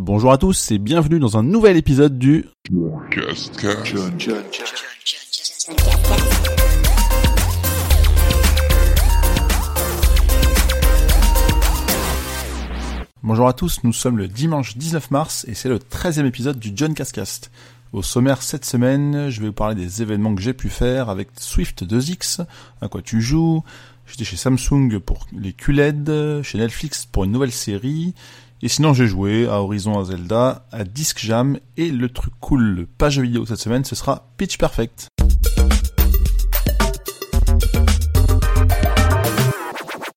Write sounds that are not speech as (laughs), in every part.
Bonjour à tous et bienvenue dans un nouvel épisode du Bonjour à tous, nous sommes le dimanche 19 mars et c'est le 13e épisode du John Cascast. Au sommaire cette semaine, je vais vous parler des événements que j'ai pu faire avec Swift 2X, à quoi tu joues, j'étais chez Samsung pour les QLED, chez Netflix pour une nouvelle série, et sinon j'ai joué à Horizon, à Zelda, à Disc Jam, et le truc cool, le page vidéo cette semaine, ce sera Pitch Perfect.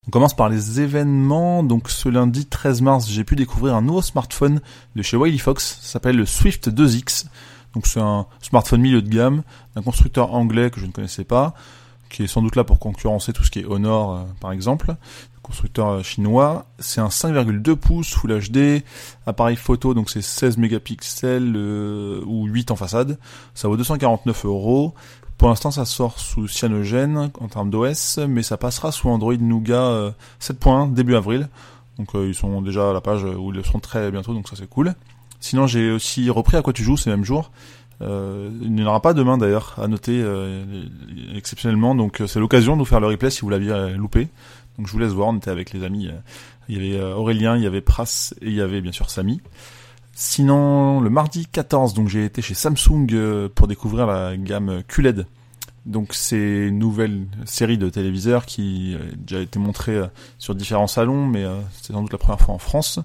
On commence par les événements. Donc ce lundi 13 mars, j'ai pu découvrir un nouveau smartphone de chez Wiley Fox. Ça s'appelle le Swift 2X. Donc c'est un smartphone milieu de gamme d'un constructeur anglais que je ne connaissais pas, qui est sans doute là pour concurrencer tout ce qui est Honor euh, par exemple. Constructeur euh, chinois. C'est un 5,2 pouces Full HD, appareil photo donc c'est 16 mégapixels euh, ou 8 en façade. Ça vaut 249 euros. Pour l'instant, ça sort sous Cyanogen en termes d'OS, mais ça passera sous Android Nougat 7.1 début avril. Donc ils sont déjà à la page où ils le seront très bientôt, donc ça c'est cool. Sinon, j'ai aussi repris à quoi tu joues ces mêmes jours. Euh, il n'y en aura pas demain d'ailleurs, à noter euh, exceptionnellement. Donc c'est l'occasion de nous faire le replay si vous l'aviez loupé. Donc je vous laisse voir, on était avec les amis. il y avait Aurélien, il y avait Pras et il y avait bien sûr Samy. Sinon, le mardi 14, donc j'ai été chez Samsung pour découvrir la gamme QLED. Donc c'est une nouvelle série de téléviseurs qui a déjà été montrée sur différents salons, mais c'est sans doute la première fois en France.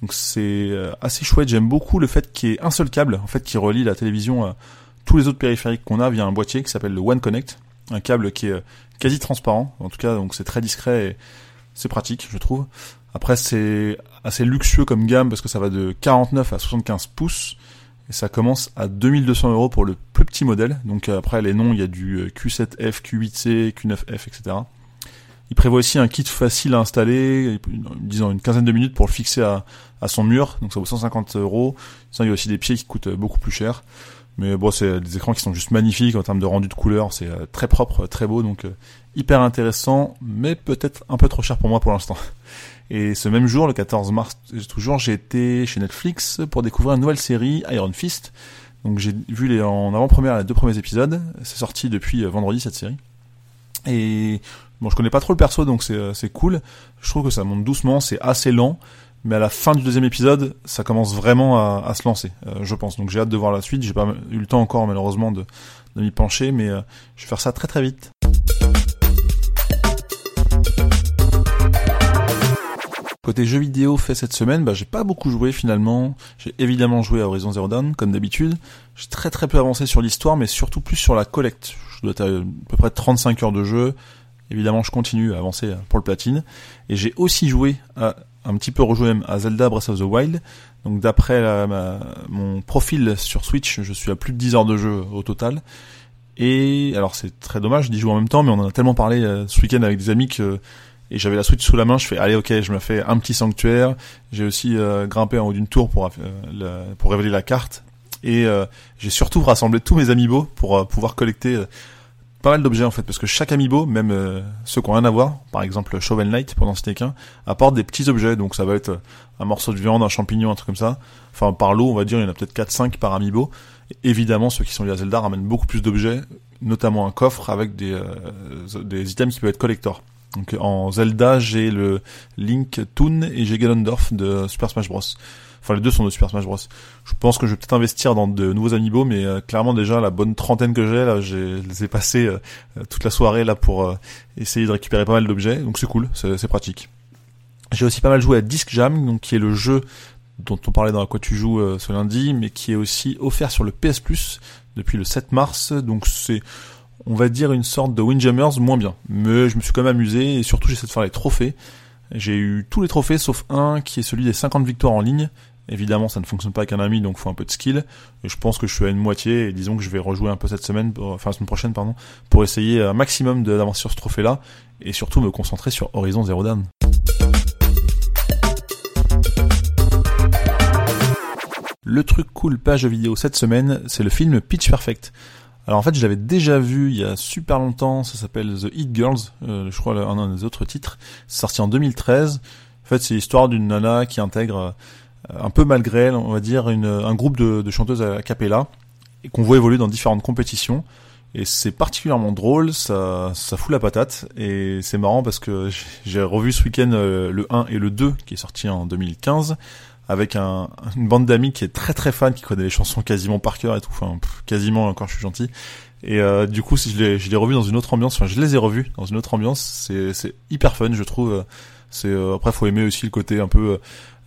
Donc c'est assez chouette. J'aime beaucoup le fait qu'il y ait un seul câble en fait qui relie la télévision à tous les autres périphériques qu'on a via un boîtier qui s'appelle le One Connect, un câble qui est quasi transparent. En tout cas, donc c'est très discret et c'est pratique, je trouve. Après, c'est assez luxueux comme gamme parce que ça va de 49 à 75 pouces. Et ça commence à 2200 euros pour le plus petit modèle. Donc après, les noms, il y a du Q7F, Q8C, Q9F, etc. Il prévoit aussi un kit facile à installer, disons une quinzaine de minutes pour le fixer à, à son mur. Donc ça vaut 150 euros. il y a aussi des pieds qui coûtent beaucoup plus cher. Mais bon, c'est des écrans qui sont juste magnifiques en termes de rendu de couleur. C'est très propre, très beau, donc hyper intéressant, mais peut-être un peu trop cher pour moi pour l'instant. (laughs) Et ce même jour, le 14 mars, toujours, j'ai été chez Netflix pour découvrir une nouvelle série, Iron Fist. Donc j'ai vu les, en avant-première les deux premiers épisodes. C'est sorti depuis euh, vendredi cette série. Et bon, je connais pas trop le perso, donc c'est euh, cool. Je trouve que ça monte doucement, c'est assez lent. Mais à la fin du deuxième épisode, ça commence vraiment à, à se lancer, euh, je pense. Donc j'ai hâte de voir la suite. J'ai pas eu le temps encore, malheureusement, de, de m'y pencher, mais je vais faire ça très très vite. Côté jeux vidéo fait cette semaine, bah, j'ai pas beaucoup joué finalement. J'ai évidemment joué à Horizon Zero Dawn, comme d'habitude. J'ai très très peu avancé sur l'histoire, mais surtout plus sur la collecte. Je dois être à, peu près 35 heures de jeu. Évidemment, je continue à avancer pour le platine. Et j'ai aussi joué à, un petit peu rejoué même à Zelda Breath of the Wild. Donc d'après mon profil sur Switch, je suis à plus de 10 heures de jeu au total. Et alors c'est très dommage d'y jouer en même temps, mais on en a tellement parlé euh, ce week-end avec des amis que et j'avais la Switch sous la main, je fais allez ok, je me fais un petit sanctuaire. J'ai aussi euh, grimpé en haut d'une tour pour euh, pour révéler la carte et euh, j'ai surtout rassemblé tous mes amiibo pour pouvoir collecter pas mal d'objets en fait parce que chaque amiibo, même ceux qui ont rien à voir, par exemple Shovel Knight pendant citer qu'un, apporte des petits objets donc ça va être un morceau de viande, un champignon, un truc comme ça. Enfin par lot, on va dire il y en a peut-être 4 5 par amiibo. évidemment, ceux qui sont liés à Zelda ramènent beaucoup plus d'objets, notamment un coffre avec des des items qui peuvent être collector. Donc en Zelda, j'ai le Link Toon et j'ai Ganondorf de Super Smash Bros. Enfin, les deux sont de Super Smash Bros. Je pense que je vais peut-être investir dans de nouveaux amiibo, mais euh, clairement déjà la bonne trentaine que j'ai là, j'ai les ai passés euh, toute la soirée là pour euh, essayer de récupérer pas mal d'objets. Donc c'est cool, c'est pratique. J'ai aussi pas mal joué à Disc Jam, donc qui est le jeu dont on parlait dans la quoi tu joues ce lundi, mais qui est aussi offert sur le PS Plus depuis le 7 mars. Donc c'est on va dire une sorte de Windjammers moins bien. Mais je me suis quand même amusé et surtout j'essaie de faire les trophées. J'ai eu tous les trophées sauf un qui est celui des 50 victoires en ligne. Évidemment, ça ne fonctionne pas avec un ami, donc faut un peu de skill. Je pense que je suis à une moitié, et disons que je vais rejouer un peu cette semaine, enfin la semaine prochaine, pardon, pour essayer un maximum d'avancer sur ce trophée-là, et surtout me concentrer sur Horizon Zero Dawn. Le truc cool page vidéo cette semaine, c'est le film Pitch Perfect. Alors en fait, je l'avais déjà vu il y a super longtemps, ça s'appelle The Hit Girls, euh, je crois un des autres titres, sorti en 2013. En fait, c'est l'histoire d'une nana qui intègre un peu malgré elle, on va dire, un groupe de, chanteuses à cappella et qu'on voit évoluer dans différentes compétitions. Et c'est particulièrement drôle, ça, ça fout la patate. Et c'est marrant parce que (laughs) j'ai revu ce week-end le 1 et le 2 qui est sorti en 2015 avec un, une bande d'amis qui est très très fan, qui connaît les chansons quasiment par cœur et tout, enfin quasiment encore je suis gentil. Et euh, du coup, si je l'ai, je l'ai revu dans une autre ambiance, enfin je les ai revus dans une autre ambiance, c'est, c'est hyper fun, je trouve. C'est euh, après faut aimer aussi le côté un peu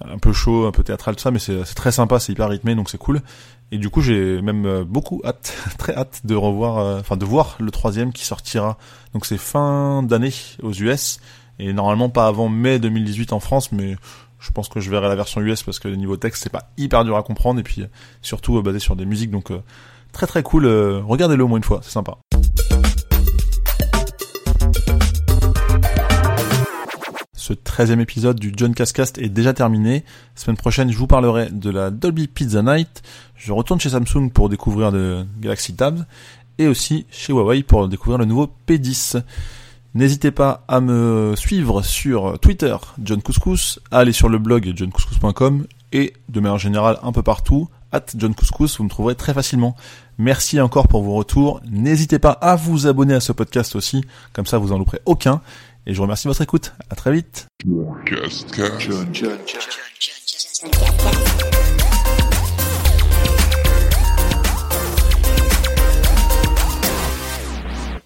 un peu chaud, un peu théâtral tout ça, mais c'est, c'est très sympa, c'est hyper rythmé, donc c'est cool. Et du coup, j'ai même euh, beaucoup hâte, (laughs) très hâte de revoir, euh, enfin de voir le troisième qui sortira. Donc c'est fin d'année aux US et normalement pas avant mai 2018 en France, mais je pense que je verrai la version US parce que le niveau texte c'est pas hyper dur à comprendre et puis surtout basé sur des musiques donc très très cool. Regardez-le au moins une fois, c'est sympa. Ce 13e épisode du John Cascast est déjà terminé. Semaine prochaine, je vous parlerai de la Dolby Pizza Night. Je retourne chez Samsung pour découvrir le Galaxy Tab et aussi chez Huawei pour découvrir le nouveau P10. N'hésitez pas à me suivre sur Twitter, John Couscous, à aller sur le blog johncouscous.com et de manière générale un peu partout, at John Couscous, vous me trouverez très facilement. Merci encore pour vos retours. N'hésitez pas à vous abonner à ce podcast aussi, comme ça vous en louperez aucun. Et je vous remercie de votre écoute. À très vite.